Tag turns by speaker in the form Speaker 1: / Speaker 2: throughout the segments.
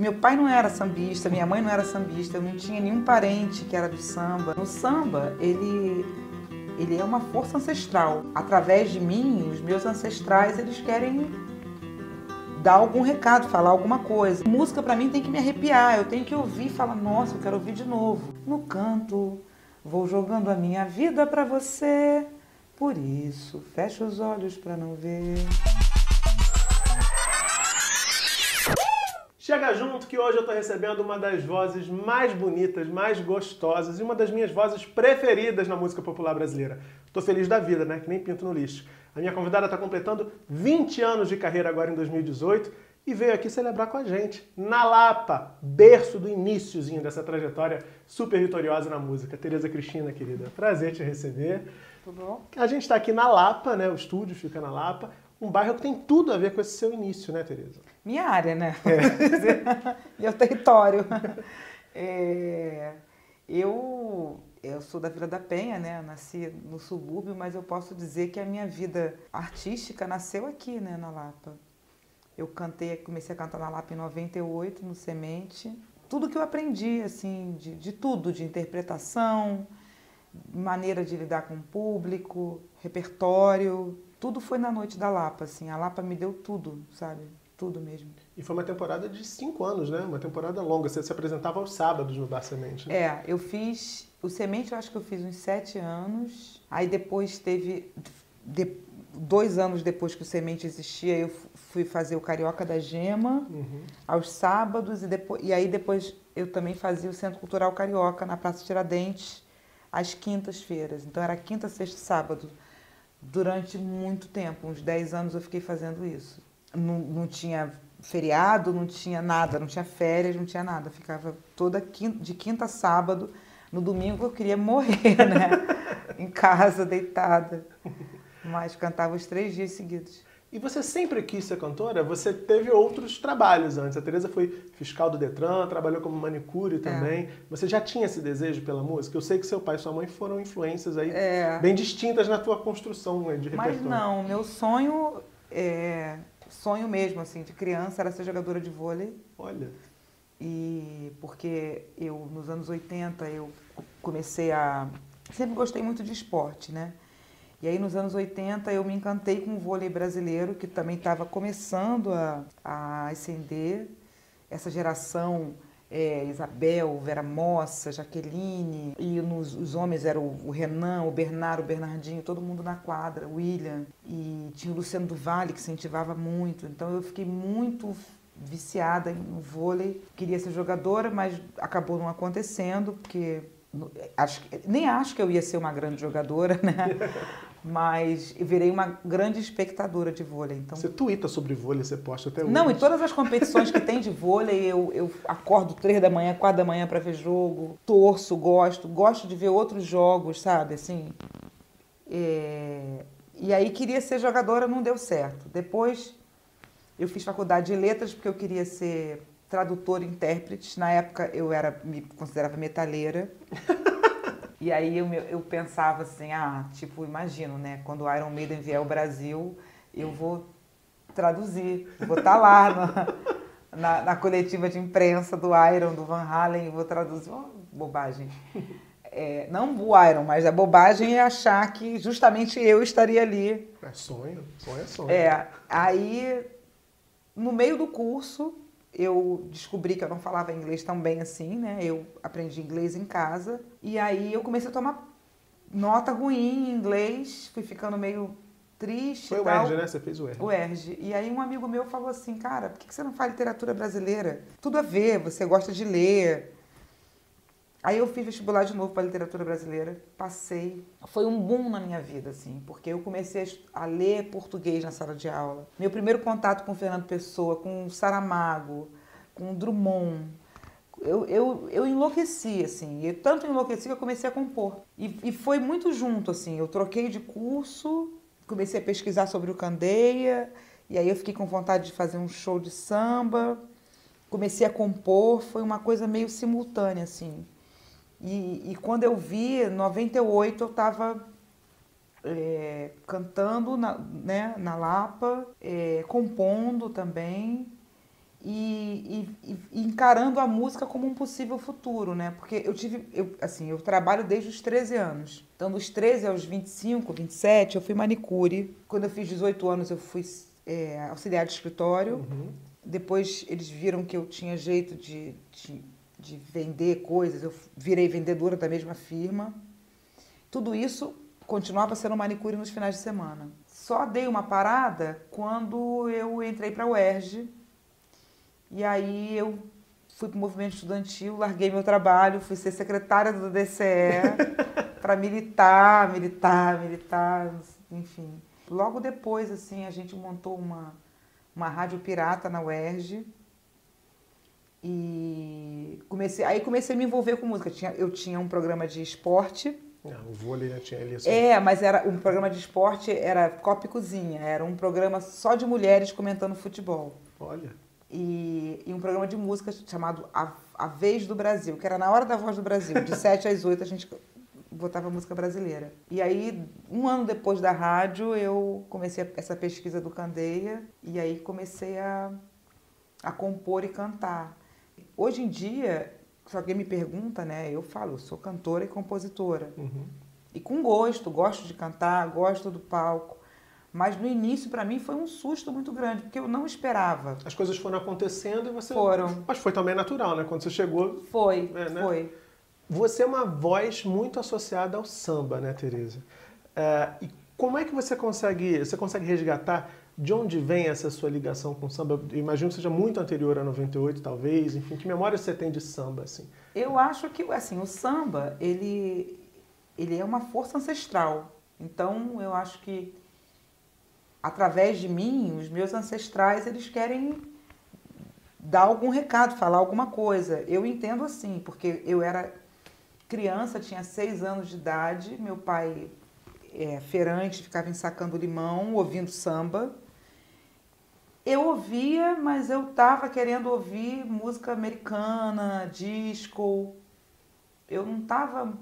Speaker 1: Meu pai não era sambista, minha mãe não era sambista, eu não tinha nenhum parente que era do samba. O samba, ele ele é uma força ancestral. Através de mim, os meus ancestrais, eles querem dar algum recado, falar alguma coisa. Música para mim tem que me arrepiar, eu tenho que ouvir e falar, nossa, eu quero ouvir de novo. No canto, vou jogando a minha vida para você. Por isso, fecha os olhos para não ver.
Speaker 2: Chega junto que hoje eu estou recebendo uma das vozes mais bonitas, mais gostosas e uma das minhas vozes preferidas na música popular brasileira. Estou feliz da vida, né? Que nem pinto no lixo. A minha convidada está completando 20 anos de carreira agora em 2018 e veio aqui celebrar com a gente, na Lapa, berço do iníciozinho dessa trajetória super vitoriosa na música. Tereza Cristina, querida, prazer te receber.
Speaker 1: Tudo bom?
Speaker 2: A gente está aqui na Lapa, né? O estúdio fica na Lapa um bairro que tem tudo a ver com esse seu início, né, Tereza?
Speaker 1: Minha área, né? É. Meu território. É, eu, eu sou da Vila da Penha, né? nasci no subúrbio, mas eu posso dizer que a minha vida artística nasceu aqui, né, na Lapa. Eu cantei, comecei a cantar na Lapa em 98, no Semente. Tudo que eu aprendi, assim, de, de tudo, de interpretação, maneira de lidar com o público, repertório, tudo foi na noite da Lapa, assim. A Lapa me deu tudo, sabe? Tudo mesmo.
Speaker 2: E foi uma temporada de cinco anos, né? Uma temporada longa. Você se apresentava aos sábados no Bar Semente. Né?
Speaker 1: É, eu fiz. O Semente eu acho que eu fiz uns sete anos. Aí depois teve. De, dois anos depois que o Semente existia, eu fui fazer o Carioca da Gema uhum. aos sábados. E, depois, e aí depois eu também fazia o Centro Cultural Carioca na Praça Tiradentes às quintas-feiras. Então era quinta, sexta e sábado durante muito tempo, uns 10 anos eu fiquei fazendo isso. Não, não tinha feriado, não tinha nada, não tinha férias, não tinha nada. ficava toda quinta, de quinta a sábado. No domingo eu queria morrer, né? em casa, deitada. Mas cantava os três dias seguidos.
Speaker 2: E você sempre quis ser cantora? Você teve outros trabalhos antes. A Teresa foi fiscal do Detran, trabalhou como manicure é. também. É. Você já tinha esse desejo pela música? Eu sei que seu pai e sua mãe foram influências aí é. bem distintas na tua construção de repertório.
Speaker 1: Mas não, meu sonho, é, sonho mesmo, assim, de criança, era ser jogadora de vôlei.
Speaker 2: Olha.
Speaker 1: E porque eu, nos anos 80, eu comecei a... Sempre gostei muito de esporte, né? E aí nos anos 80 eu me encantei com o vôlei brasileiro, que também estava começando a, a ascender. Essa geração, é, Isabel, Vera Mossa, Jaqueline, e nos, os homens eram o, o Renan, o Bernardo, o Bernardinho, todo mundo na quadra, o William. E tinha o Luciano do Vale, que incentivava muito. Então eu fiquei muito viciada no vôlei. Queria ser jogadora, mas acabou não acontecendo, porque acho, nem acho que eu ia ser uma grande jogadora, né? mas virei uma grande espectadora de vôlei. Então...
Speaker 2: Você twitta sobre vôlei, você posta até hoje.
Speaker 1: Não, em todas as competições que tem de vôlei, eu, eu acordo três da manhã, quatro da manhã para ver jogo, torço, gosto, gosto de ver outros jogos, sabe, assim. É... E aí queria ser jogadora, não deu certo. Depois eu fiz faculdade de letras porque eu queria ser tradutora e intérprete. Na época eu era me considerava metaleira. E aí eu, eu pensava assim, ah, tipo, imagino, né? Quando o Iron Maiden vier ao Brasil, eu vou traduzir, vou estar tá lá na, na, na, coletiva de imprensa do Iron, do Van Halen, vou traduzir. Oh, bobagem. É, não o Iron, mas a bobagem é achar que justamente eu estaria ali.
Speaker 2: É sonho, sonho é sonho.
Speaker 1: É, aí no meio do curso eu descobri que eu não falava inglês tão bem assim, né? Eu aprendi inglês em casa e aí eu comecei a tomar nota ruim em inglês, fui ficando meio triste.
Speaker 2: Foi o
Speaker 1: tal.
Speaker 2: ERG, né? Você fez o ERG.
Speaker 1: O ERG. E aí um amigo meu falou assim, cara, por que você não faz literatura brasileira? Tudo a ver, você gosta de ler. Aí eu fiz vestibular de novo para literatura brasileira, passei. Foi um boom na minha vida, assim, porque eu comecei a ler português na sala de aula. Meu primeiro contato com Fernando Pessoa, com Saramago, com Drummond, eu, eu, eu enlouqueci, assim. Eu tanto enlouqueci que eu comecei a compor. E, e foi muito junto, assim. Eu troquei de curso, comecei a pesquisar sobre o Candeia, e aí eu fiquei com vontade de fazer um show de samba. Comecei a compor, foi uma coisa meio simultânea, assim. E, e quando eu vi, em 98, eu estava é, cantando na, né, na Lapa, é, compondo também. e, e, e, encarando a música como um possível futuro, né? Porque eu tive, eu, assim, eu trabalho desde os 13 anos. Então, dos 13 aos 25, 27, eu fui manicure. Quando eu fiz 18 anos, eu fui é, auxiliar de escritório. Uhum. Depois, eles viram que eu tinha jeito de, de, de vender coisas. Eu virei vendedora da mesma firma. Tudo isso continuava sendo manicure nos finais de semana. Só dei uma parada quando eu entrei para a UERJ e aí eu fui para o movimento estudantil, larguei meu trabalho, fui ser secretária do DCE para militar, militar, militar, enfim. Logo depois, assim, a gente montou uma, uma rádio pirata na UERJ e comecei, aí comecei a me envolver com música. Eu tinha, eu tinha um programa de esporte.
Speaker 2: Não, o vôlei já tinha ali. Assim.
Speaker 1: É, mas era um programa de esporte, era Copa e Cozinha, era um programa só de mulheres comentando futebol.
Speaker 2: Olha
Speaker 1: e, e um programa de música chamado a, a Vez do Brasil, que era na hora da voz do Brasil, de 7 às 8 a gente botava música brasileira. E aí, um ano depois da rádio, eu comecei essa pesquisa do Candeia e aí comecei a, a compor e cantar. Hoje em dia, se alguém me pergunta, né, eu falo, eu sou cantora e compositora. Uhum. E com gosto, gosto de cantar, gosto do palco. Mas no início, para mim, foi um susto muito grande, porque eu não esperava.
Speaker 2: As coisas foram acontecendo e você.
Speaker 1: Foram.
Speaker 2: Mas foi também natural, né? Quando você chegou.
Speaker 1: Foi, é, né? foi.
Speaker 2: Você é uma voz muito associada ao samba, né, Tereza? É, e como é que você consegue, você consegue resgatar de onde vem essa sua ligação com samba? Eu imagino que seja muito anterior a 98, talvez. Enfim, que memória você tem de samba, assim?
Speaker 1: Eu acho que, assim, o samba, ele, ele é uma força ancestral. Então, eu acho que através de mim, os meus ancestrais, eles querem dar algum recado, falar alguma coisa. Eu entendo assim, porque eu era criança, tinha seis anos de idade, meu pai é, feirante, ficava ensacando limão, ouvindo samba. Eu ouvia, mas eu estava querendo ouvir música americana, disco. Eu não estava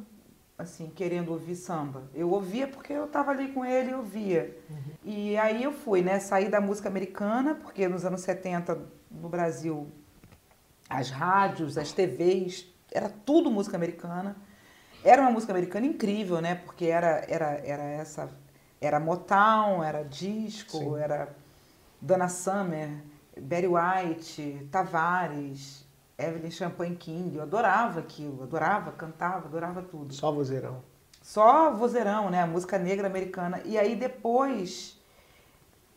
Speaker 1: assim, querendo ouvir samba. Eu ouvia porque eu estava ali com ele e ouvia. Uhum. E aí eu fui, né? Saí da música americana, porque nos anos 70 no Brasil as rádios, as TVs, era tudo música americana. Era uma música americana incrível, né? Porque era, era, era essa. Era Motown, era disco, Sim. era Donna Summer, Barry White, Tavares, Evelyn Champagne King, eu adorava aquilo, adorava, cantava, adorava tudo.
Speaker 2: Só vozeirão.
Speaker 1: Só vozeirão, né? A música negra americana. E aí depois,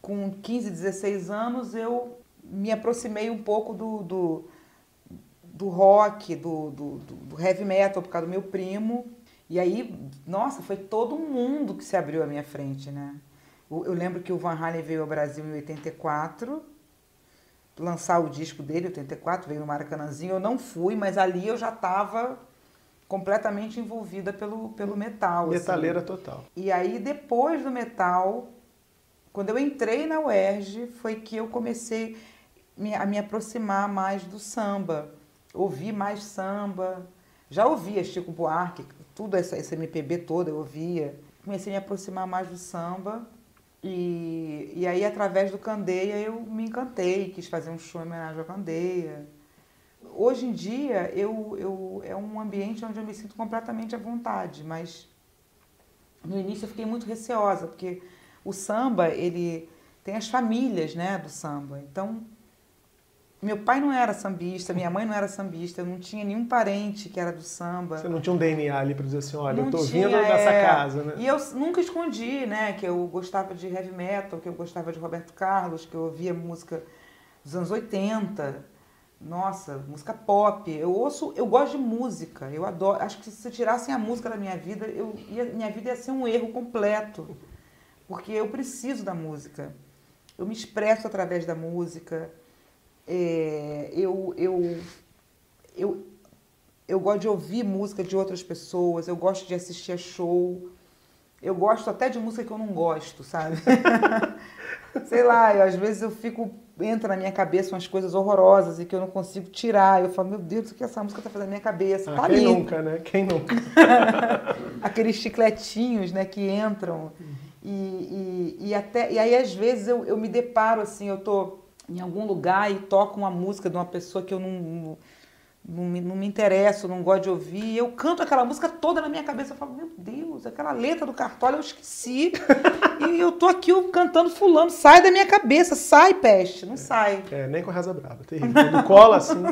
Speaker 1: com 15, 16 anos, eu me aproximei um pouco do, do, do rock, do, do, do heavy metal, por causa do meu primo. E aí, nossa, foi todo um mundo que se abriu à minha frente, né? Eu lembro que o Van Halen veio ao Brasil em 84 lançar o disco dele, 84, veio no Maracanãzinho. Eu não fui, mas ali eu já estava completamente envolvida pelo, pelo metal.
Speaker 2: Assim. Metaleira assim. total.
Speaker 1: E aí, depois do metal, quando eu entrei na UERJ, foi que eu comecei a me aproximar mais do samba. Ouvi mais samba. Já ouvia Chico Buarque, tudo essa, esse MPB todo eu ouvia. Comecei a me aproximar mais do samba. E, e aí, através do Candeia, eu me encantei, quis fazer um show em homenagem ao Candeia. Hoje em dia, eu, eu, é um ambiente onde eu me sinto completamente à vontade, mas no início eu fiquei muito receosa, porque o samba, ele tem as famílias né, do samba. Então, meu pai não era sambista, minha mãe não era sambista, eu não tinha nenhum parente que era do samba.
Speaker 2: Você não tinha um DNA ali para dizer assim, olha, não eu tô tinha, vindo dessa é... casa, né?
Speaker 1: E eu nunca escondi, né, que eu gostava de heavy metal, que eu gostava de Roberto Carlos, que eu ouvia música dos anos 80. Nossa, música pop. Eu ouço, eu gosto de música. Eu adoro. Acho que se tirassem a música da minha vida, eu ia, minha vida ia ser um erro completo. Porque eu preciso da música. Eu me expresso através da música é, eu, eu, eu, eu gosto de ouvir música de outras pessoas, eu gosto de assistir a show. Eu gosto até de música que eu não gosto, sabe? Sei lá, eu, às vezes eu fico. Entra na minha cabeça umas coisas horrorosas e que eu não consigo tirar. Eu falo, meu Deus, o que essa música tá fazendo na minha cabeça?
Speaker 2: Ah,
Speaker 1: tá
Speaker 2: quem
Speaker 1: ali.
Speaker 2: nunca, né? Quem nunca?
Speaker 1: Aqueles chicletinhos, né, que entram. Uhum. E, e, e, até, e aí, às vezes, eu, eu me deparo assim, eu tô em algum lugar e toco uma música de uma pessoa que eu não, não, me, não me interesso, não gosto de ouvir, eu canto aquela música toda na minha cabeça. Eu falo, meu Deus, aquela letra do Cartola eu esqueci. e eu tô aqui cantando fulano, sai da minha cabeça, sai, peste, não
Speaker 2: é,
Speaker 1: sai.
Speaker 2: É, nem com reza braba, é terrível. Quando cola assim,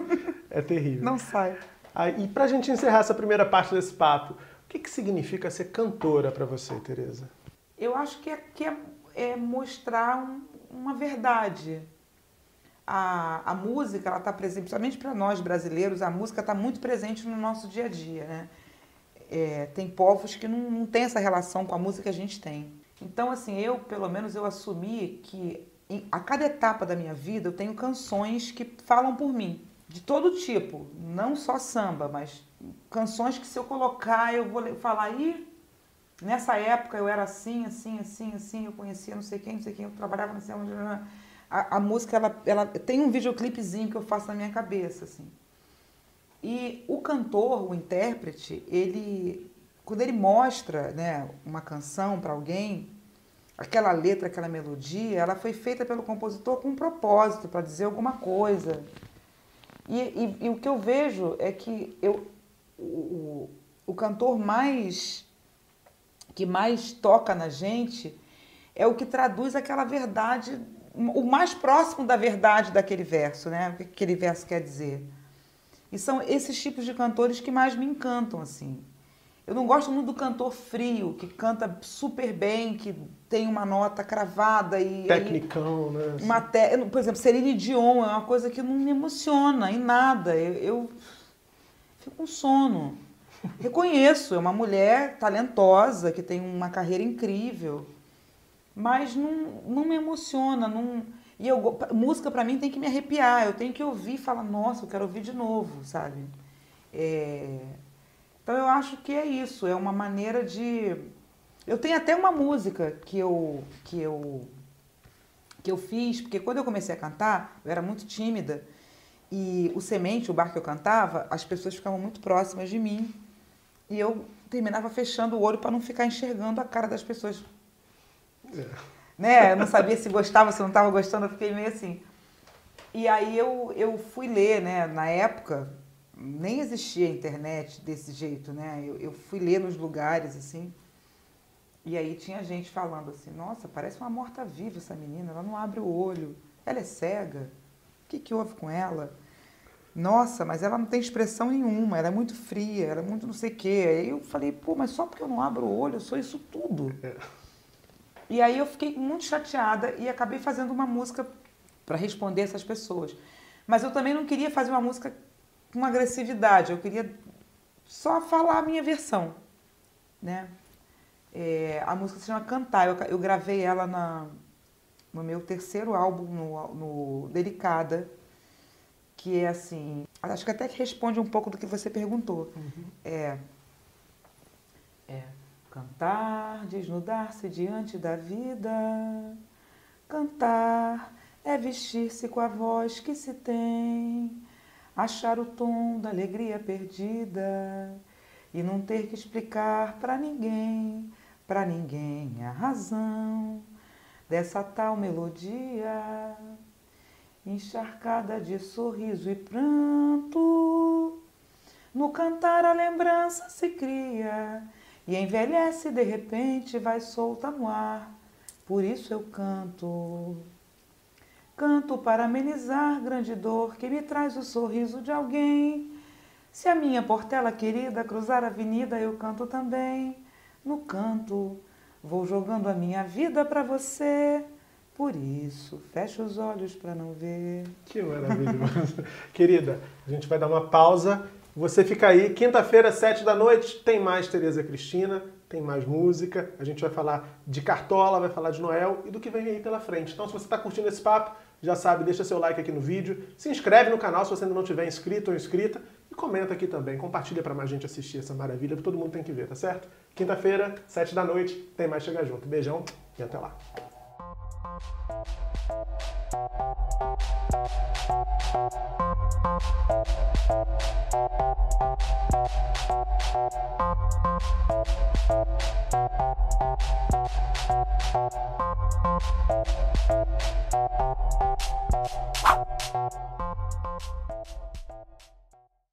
Speaker 2: é terrível.
Speaker 1: Não sai.
Speaker 2: Ah, e pra gente encerrar essa primeira parte desse papo, o que, que significa ser cantora para você, Tereza?
Speaker 1: Eu acho que é, que é, é mostrar um, uma verdade a, a música, ela está presente, principalmente para nós brasileiros, a música está muito presente no nosso dia a dia, né? É, tem povos que não, não têm essa relação com a música que a gente tem. Então, assim, eu, pelo menos, eu assumi que em, a cada etapa da minha vida eu tenho canções que falam por mim, de todo tipo, não só samba, mas canções que se eu colocar eu vou falar, ih, nessa época eu era assim, assim, assim, assim, eu conhecia não sei quem, não sei quem, eu trabalhava não sei onde a, a música ela, ela tem um videoclipezinho que eu faço na minha cabeça, assim. E o cantor, o intérprete, ele quando ele mostra, né, uma canção para alguém, aquela letra, aquela melodia, ela foi feita pelo compositor com um propósito, para dizer alguma coisa. E, e, e, o que eu vejo é que eu, o, o cantor mais que mais toca na gente é o que traduz aquela verdade o mais próximo da verdade daquele verso, né? O que aquele verso quer dizer. E são esses tipos de cantores que mais me encantam, assim. Eu não gosto muito do cantor frio, que canta super bem, que tem uma nota cravada e...
Speaker 2: Tecnicão, né?
Speaker 1: Uma te... Por exemplo, Celine Dion é uma coisa que não me emociona em nada. Eu, eu fico com sono. Reconheço, é uma mulher talentosa, que tem uma carreira incrível mas não, não me emociona, não... E eu, música para mim tem que me arrepiar, eu tenho que ouvir e falar, nossa, eu quero ouvir de novo, sabe? É... Então eu acho que é isso, é uma maneira de. Eu tenho até uma música que eu, que eu, que eu fiz, porque quando eu comecei a cantar, eu era muito tímida, e o Semente, o bar que eu cantava, as pessoas ficavam muito próximas de mim, e eu terminava fechando o olho para não ficar enxergando a cara das pessoas é. Né? Eu não sabia se gostava, se não estava gostando, eu fiquei meio assim. E aí eu, eu fui ler, né? Na época, nem existia internet desse jeito, né? Eu, eu fui ler nos lugares, assim. E aí tinha gente falando assim, nossa, parece uma morta-viva essa menina, ela não abre o olho, ela é cega, o que, que houve com ela? Nossa, mas ela não tem expressão nenhuma, ela é muito fria, ela é muito não sei o quê. Aí eu falei, pô, mas só porque eu não abro o olho, eu sou isso tudo. É. E aí eu fiquei muito chateada e acabei fazendo uma música para responder essas pessoas. Mas eu também não queria fazer uma música com agressividade, eu queria só falar a minha versão, né? É, a música se chama Cantar, eu, eu gravei ela na, no meu terceiro álbum, no, no Delicada, que é assim, acho que até que responde um pouco do que você perguntou. Uhum. É, é, Cantar, desnudar-se diante da vida. Cantar é vestir-se com a voz que se tem, achar o tom da alegria perdida e não ter que explicar para ninguém, para ninguém a razão dessa tal melodia, encharcada de sorriso e pranto. No cantar a lembrança se cria e envelhece de repente, vai solta no ar. Por isso eu canto. Canto para amenizar grande dor que me traz o sorriso de alguém. Se a minha portela querida cruzar a avenida, eu canto também. No canto, vou jogando a minha vida para você. Por isso, fecho os olhos para não ver.
Speaker 2: Que maravilhoso. Querida, a gente vai dar uma pausa você fica aí, quinta-feira, sete da noite, tem mais Tereza Cristina, tem mais música. A gente vai falar de Cartola, vai falar de Noel e do que vem aí pela frente. Então, se você está curtindo esse papo, já sabe, deixa seu like aqui no vídeo, se inscreve no canal se você ainda não tiver inscrito ou inscrita e comenta aqui também, compartilha para mais gente assistir essa maravilha, porque todo mundo tem que ver, tá certo? Quinta-feira, sete da noite, tem mais Chega Junto. Beijão e até lá. Thank you.